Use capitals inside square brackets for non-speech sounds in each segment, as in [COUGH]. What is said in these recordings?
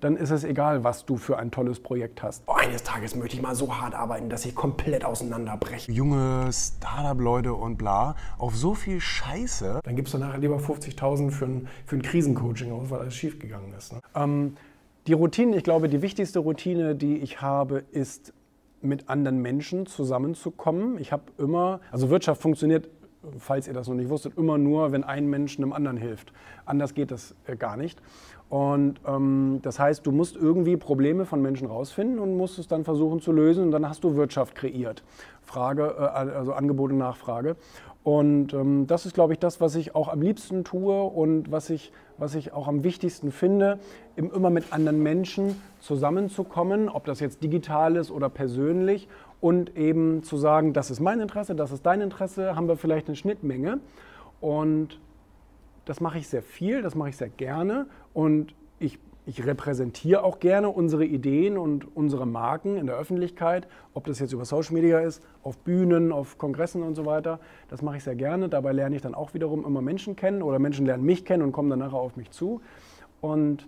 dann ist es egal, was du für ein tolles Projekt hast. Oh, eines Tages möchte ich mal so hart arbeiten, dass ich komplett auseinanderbreche. Junge Startup-Leute und bla, auf so viel Scheiße. Dann gibst du nachher lieber 50.000 für ein, für ein Krisencoaching aus, weil alles schiefgegangen ist. Ne? Ähm, die Routine, ich glaube, die wichtigste Routine, die ich habe, ist mit anderen Menschen zusammenzukommen. Ich habe immer, also Wirtschaft funktioniert falls ihr das noch nicht wusstet, immer nur, wenn ein Mensch einem anderen hilft. Anders geht das äh, gar nicht. Und ähm, das heißt, du musst irgendwie Probleme von Menschen rausfinden und musst es dann versuchen zu lösen und dann hast du Wirtschaft kreiert. Frage, äh, also Angebot und Nachfrage. Und ähm, das ist, glaube ich, das, was ich auch am liebsten tue und was ich, was ich auch am wichtigsten finde, immer mit anderen Menschen zusammenzukommen, ob das jetzt digital ist oder persönlich und eben zu sagen, das ist mein Interesse, das ist dein Interesse, haben wir vielleicht eine Schnittmenge. Und das mache ich sehr viel, das mache ich sehr gerne und ich, ich repräsentiere auch gerne unsere Ideen und unsere Marken in der Öffentlichkeit, ob das jetzt über Social Media ist, auf Bühnen, auf Kongressen und so weiter. Das mache ich sehr gerne. Dabei lerne ich dann auch wiederum immer Menschen kennen oder Menschen lernen mich kennen und kommen dann nachher auf mich zu. Und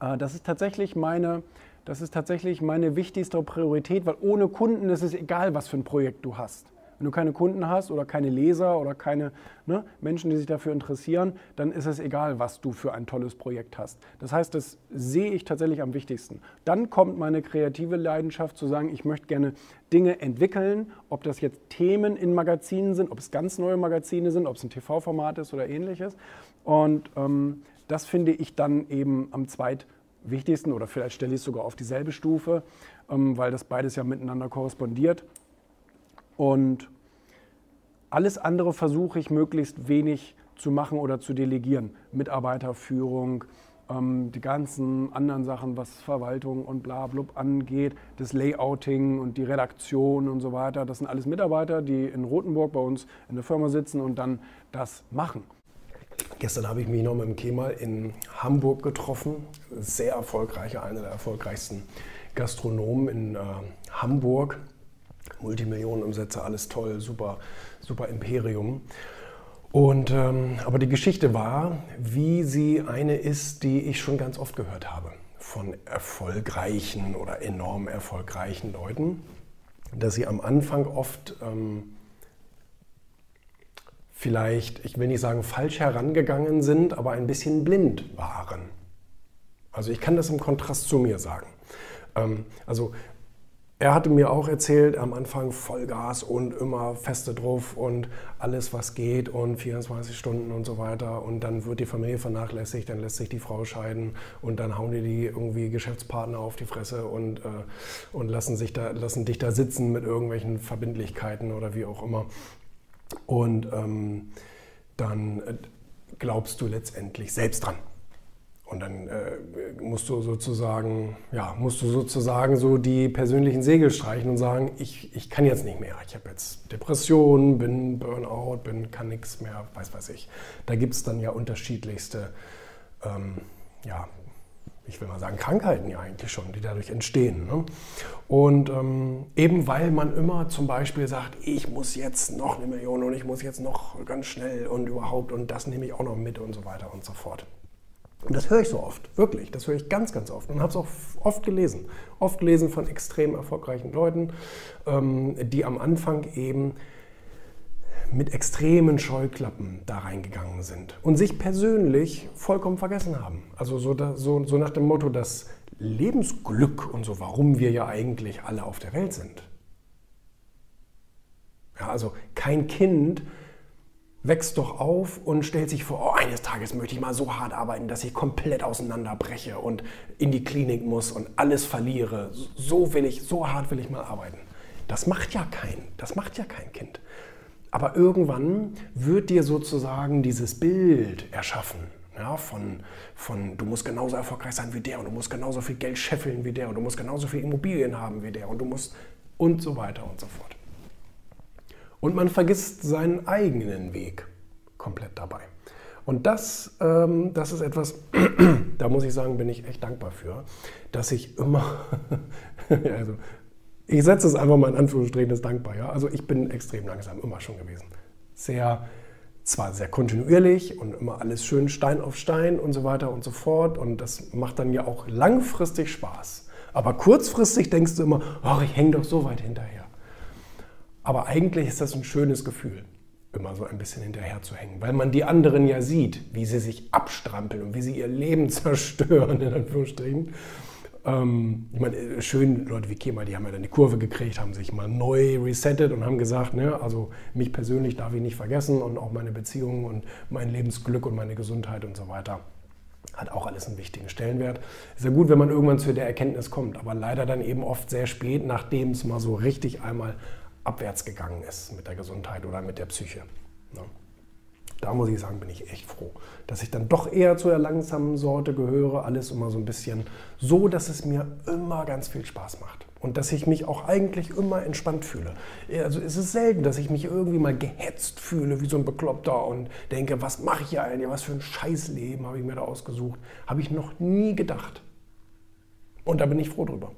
äh, das ist tatsächlich meine, das ist tatsächlich meine wichtigste Priorität, weil ohne Kunden ist es egal, was für ein Projekt du hast. Wenn du keine Kunden hast oder keine Leser oder keine ne, Menschen, die sich dafür interessieren, dann ist es egal, was du für ein tolles Projekt hast. Das heißt, das sehe ich tatsächlich am wichtigsten. Dann kommt meine kreative Leidenschaft zu sagen, ich möchte gerne Dinge entwickeln, ob das jetzt Themen in Magazinen sind, ob es ganz neue Magazine sind, ob es ein TV-Format ist oder ähnliches. Und ähm, das finde ich dann eben am zweitwichtigsten oder vielleicht stelle ich es sogar auf dieselbe Stufe, ähm, weil das beides ja miteinander korrespondiert. Und alles andere versuche ich möglichst wenig zu machen oder zu delegieren. Mitarbeiterführung, ähm, die ganzen anderen Sachen, was Verwaltung und bla angeht, das Layouting und die Redaktion und so weiter. Das sind alles Mitarbeiter, die in Rothenburg bei uns in der Firma sitzen und dann das machen. Gestern habe ich mich noch mit dem Kemal in Hamburg getroffen. Sehr erfolgreicher, einer der erfolgreichsten Gastronomen in äh, Hamburg. Multimillionenumsätze, alles toll, super, super Imperium. Und, ähm, aber die Geschichte war, wie sie eine ist, die ich schon ganz oft gehört habe von erfolgreichen oder enorm erfolgreichen Leuten, dass sie am Anfang oft ähm, vielleicht, ich will nicht sagen falsch herangegangen sind, aber ein bisschen blind waren. Also ich kann das im Kontrast zu mir sagen. Ähm, also er hatte mir auch erzählt, am Anfang Vollgas und immer feste drauf und alles, was geht und 24 Stunden und so weiter. Und dann wird die Familie vernachlässigt, dann lässt sich die Frau scheiden und dann hauen die, die irgendwie Geschäftspartner auf die Fresse und, äh, und lassen, sich da, lassen dich da sitzen mit irgendwelchen Verbindlichkeiten oder wie auch immer. Und ähm, dann äh, glaubst du letztendlich selbst dran. Und dann äh, musst du sozusagen, ja, musst du sozusagen so die persönlichen Segel streichen und sagen, ich, ich kann jetzt nicht mehr. Ich habe jetzt Depressionen, bin Burnout, bin, kann nichts mehr, weiß weiß ich. Da gibt es dann ja unterschiedlichste, ähm, ja, ich will mal sagen, Krankheiten ja eigentlich schon, die dadurch entstehen. Ne? Und ähm, eben weil man immer zum Beispiel sagt, ich muss jetzt noch eine Million und ich muss jetzt noch ganz schnell und überhaupt und das nehme ich auch noch mit und so weiter und so fort. Und das höre ich so oft, wirklich. Das höre ich ganz, ganz oft und habe es auch oft gelesen. Oft gelesen von extrem erfolgreichen Leuten, ähm, die am Anfang eben mit extremen Scheuklappen da reingegangen sind und sich persönlich vollkommen vergessen haben. Also so, da, so, so nach dem Motto, das Lebensglück und so, warum wir ja eigentlich alle auf der Welt sind. Ja, also kein Kind wächst doch auf und stellt sich vor, oh, eines Tages möchte ich mal so hart arbeiten, dass ich komplett auseinanderbreche und in die Klinik muss und alles verliere. So will ich, so hart will ich mal arbeiten. Das macht ja kein, das macht ja kein Kind. Aber irgendwann wird dir sozusagen dieses Bild erschaffen. Ja, von, von, du musst genauso erfolgreich sein wie der und du musst genauso viel Geld scheffeln wie der und du musst genauso viel Immobilien haben wie der und du musst und so weiter und so fort. Und man vergisst seinen eigenen Weg komplett dabei. Und das, ähm, das ist etwas, [CLEARS THROAT] da muss ich sagen, bin ich echt dankbar für, dass ich immer, [LAUGHS] also ich setze es einfach mal in Anführungsstrichen, das dankbar, ja. Also ich bin extrem langsam, immer schon gewesen. Sehr zwar sehr kontinuierlich und immer alles schön Stein auf Stein und so weiter und so fort. Und das macht dann ja auch langfristig Spaß. Aber kurzfristig denkst du immer, ach, ich hänge doch so weit hinterher. Aber eigentlich ist das ein schönes Gefühl, immer so ein bisschen hinterher zu hängen, weil man die anderen ja sieht, wie sie sich abstrampeln und wie sie ihr Leben [LAUGHS] zerstören, in Anführungsstrichen. Ähm, ich meine, schön, Leute wie Kemal, die haben ja dann die Kurve gekriegt, haben sich mal neu resettet und haben gesagt, ne, also mich persönlich darf ich nicht vergessen und auch meine Beziehungen und mein Lebensglück und meine Gesundheit und so weiter hat auch alles einen wichtigen Stellenwert. Ist ja gut, wenn man irgendwann zu der Erkenntnis kommt, aber leider dann eben oft sehr spät, nachdem es mal so richtig einmal abwärts gegangen ist mit der Gesundheit oder mit der Psyche. Ne? Da muss ich sagen, bin ich echt froh, dass ich dann doch eher zu der langsamen Sorte gehöre. Alles immer so ein bisschen so, dass es mir immer ganz viel Spaß macht. Und dass ich mich auch eigentlich immer entspannt fühle. Also es ist selten, dass ich mich irgendwie mal gehetzt fühle, wie so ein Bekloppter und denke, was mache ich eigentlich, was für ein Scheißleben habe ich mir da ausgesucht. Habe ich noch nie gedacht. Und da bin ich froh drüber.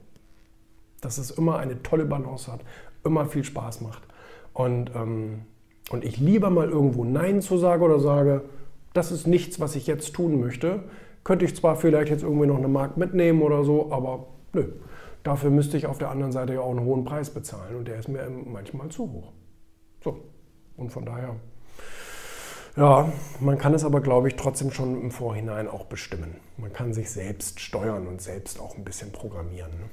Dass es immer eine tolle Balance hat, immer viel Spaß macht. Und, ähm, und ich lieber mal irgendwo Nein zu sagen oder sage, das ist nichts, was ich jetzt tun möchte. Könnte ich zwar vielleicht jetzt irgendwie noch eine Markt mitnehmen oder so, aber nö. Dafür müsste ich auf der anderen Seite ja auch einen hohen Preis bezahlen und der ist mir manchmal zu hoch. So, und von daher, ja, man kann es aber, glaube ich, trotzdem schon im Vorhinein auch bestimmen. Man kann sich selbst steuern und selbst auch ein bisschen programmieren. Ne?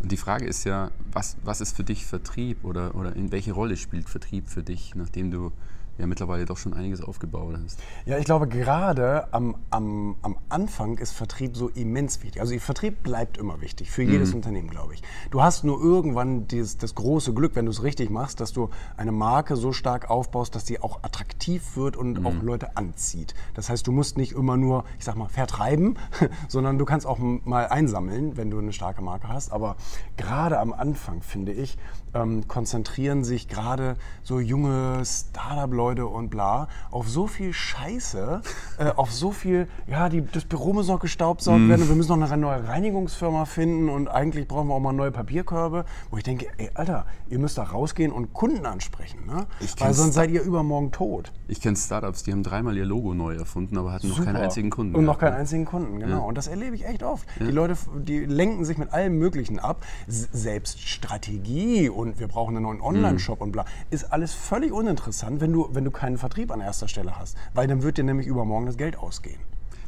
Und die Frage ist ja, was, was ist für dich Vertrieb oder, oder in welche Rolle spielt Vertrieb für dich, nachdem du ja mittlerweile doch schon einiges aufgebaut hast. Ja, ich glaube, gerade am, am, am Anfang ist Vertrieb so immens wichtig. Also Vertrieb bleibt immer wichtig, für jedes mhm. Unternehmen, glaube ich. Du hast nur irgendwann dieses, das große Glück, wenn du es richtig machst, dass du eine Marke so stark aufbaust, dass sie auch attraktiv wird und mhm. auch Leute anzieht. Das heißt, du musst nicht immer nur, ich sag mal, vertreiben, [LAUGHS] sondern du kannst auch mal einsammeln, wenn du eine starke Marke hast. Aber gerade am Anfang, finde ich, ähm, konzentrieren sich gerade so junge Startup-Leute und bla auf so viel Scheiße, äh, auf so viel, ja, die, das Büro muss noch gestaubsaugt mm. werden und wir müssen noch eine neue Reinigungsfirma finden und eigentlich brauchen wir auch mal neue Papierkörbe, wo ich denke, ey, Alter, ihr müsst da rausgehen und Kunden ansprechen, ne? Weil sonst seid ihr übermorgen tot. Ich kenne Startups, die haben dreimal ihr Logo neu erfunden, aber hatten Super. noch keinen einzigen Kunden. Und noch keinen einzigen Kunden, genau. Ja. Und das erlebe ich echt oft. Ja. Die Leute, die lenken sich mit allem Möglichen ab. Selbst Strategie und wir brauchen einen neuen Online-Shop mhm. und bla. Ist alles völlig uninteressant, wenn du, wenn du keinen Vertrieb an erster Stelle hast. Weil dann wird dir nämlich übermorgen das Geld ausgehen.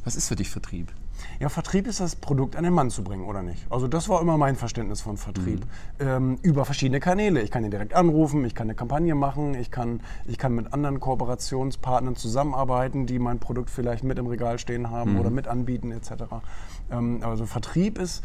Was ist für dich Vertrieb? Ja, Vertrieb ist das Produkt an den Mann zu bringen, oder nicht? Also das war immer mein Verständnis von Vertrieb. Mhm. Ähm, über verschiedene Kanäle. Ich kann ihn direkt anrufen, ich kann eine Kampagne machen, ich kann, ich kann mit anderen Kooperationspartnern zusammenarbeiten, die mein Produkt vielleicht mit im Regal stehen haben mhm. oder mit anbieten etc. Ähm, also Vertrieb ist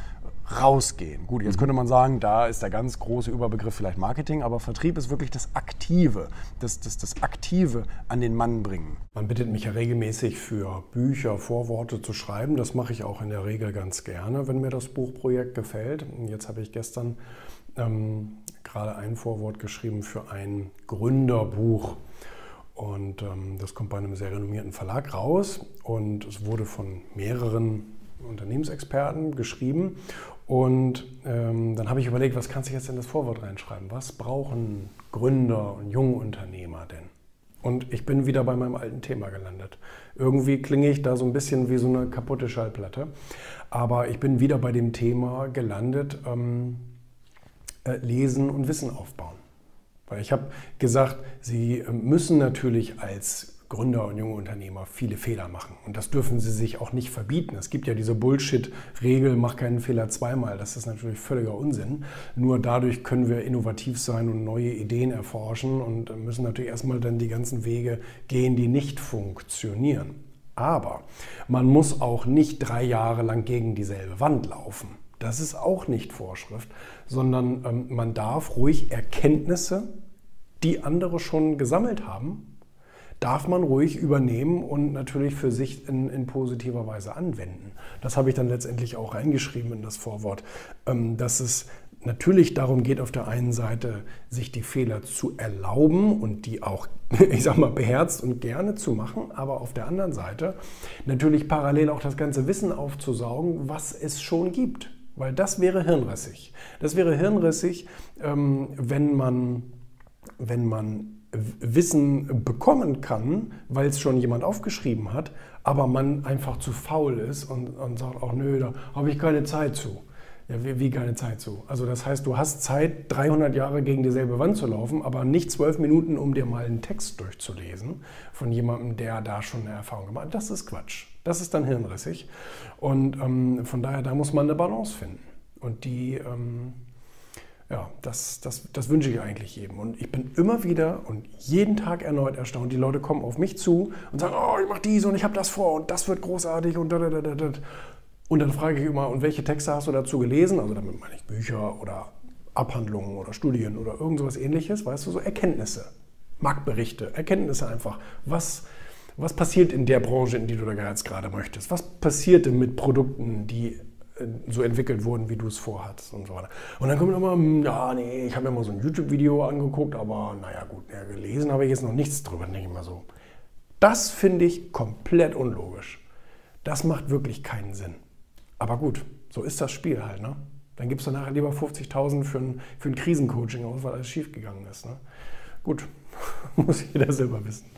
rausgehen. Gut, jetzt mhm. könnte man sagen, da ist der ganz große Überbegriff vielleicht Marketing, aber Vertrieb ist wirklich das Aktive, das, das, das Aktive an den Mann bringen. Man bittet mich ja regelmäßig für Bücher, Vorworte zu schreiben. Das mache ich auch in der Regel ganz gerne, wenn mir das Buchprojekt gefällt. Jetzt habe ich gestern ähm, gerade ein Vorwort geschrieben für ein Gründerbuch. Und ähm, das kommt bei einem sehr renommierten Verlag raus und es wurde von mehreren Unternehmensexperten geschrieben. Und ähm, dann habe ich überlegt, was kannst du jetzt in das Vorwort reinschreiben? Was brauchen Gründer und Jungunternehmer denn? Und ich bin wieder bei meinem alten Thema gelandet. Irgendwie klinge ich da so ein bisschen wie so eine kaputte Schallplatte. Aber ich bin wieder bei dem Thema gelandet, ähm, äh, lesen und Wissen aufbauen. Weil ich habe gesagt, Sie äh, müssen natürlich als Gründer und junge Unternehmer viele Fehler machen. Und das dürfen sie sich auch nicht verbieten. Es gibt ja diese Bullshit-Regel, mach keinen Fehler zweimal. Das ist natürlich völliger Unsinn. Nur dadurch können wir innovativ sein und neue Ideen erforschen und müssen natürlich erstmal dann die ganzen Wege gehen, die nicht funktionieren. Aber man muss auch nicht drei Jahre lang gegen dieselbe Wand laufen. Das ist auch nicht Vorschrift, sondern ähm, man darf ruhig Erkenntnisse, die andere schon gesammelt haben, darf man ruhig übernehmen und natürlich für sich in, in, positiver Weise anwenden. Das habe ich dann letztendlich auch reingeschrieben in das Vorwort, ähm, dass es natürlich darum geht, auf der einen Seite sich die Fehler zu erlauben und die auch, [LAUGHS] ich sag mal, beherzt und gerne zu machen, aber auf der anderen Seite natürlich parallel auch das ganze Wissen aufzusaugen, was es schon gibt. Weil das wäre hirnrissig. Das wäre hirnrissig, ähm, wenn man, wenn man Wissen bekommen kann, weil es schon jemand aufgeschrieben hat, aber man einfach zu faul ist und, und sagt, auch nö, da habe ich keine Zeit zu. Ja, wie, wie, keine Zeit zu? Also das heißt, du hast Zeit, 300 Jahre gegen dieselbe Wand zu laufen, aber nicht zwölf Minuten, um dir mal einen Text durchzulesen von jemandem, der da schon eine Erfahrung gemacht hat. Das ist Quatsch. Das ist dann hirnrissig. Und ähm, von daher, da muss man eine Balance finden. Und die... Ähm, ja, das, das, das wünsche ich eigentlich jedem. Und ich bin immer wieder und jeden Tag erneut erstaunt. Die Leute kommen auf mich zu und sagen, oh, ich mache dies und ich habe das vor und das wird großartig und da, da, da, da. Und dann frage ich immer, und welche Texte hast du dazu gelesen? Also damit meine ich Bücher oder Abhandlungen oder Studien oder irgend sowas ähnliches, weißt du, so Erkenntnisse, Marktberichte, Erkenntnisse einfach. Was, was passiert in der Branche, in die du da jetzt gerade möchtest? Was passierte mit Produkten, die so entwickelt wurden, wie du es vorhattest und so weiter. Und dann kommt immer, hm, ja, nee, ich habe mir mal so ein YouTube-Video angeguckt, aber naja, gut, ja, gelesen habe ich jetzt noch nichts drüber, denke ich mal so. Das finde ich komplett unlogisch. Das macht wirklich keinen Sinn. Aber gut, so ist das Spiel halt, ne? Dann gibst du nachher lieber 50.000 für ein, für ein Krisencoaching aus, weil alles schiefgegangen ist. Ne? Gut, [LAUGHS] muss jeder selber wissen.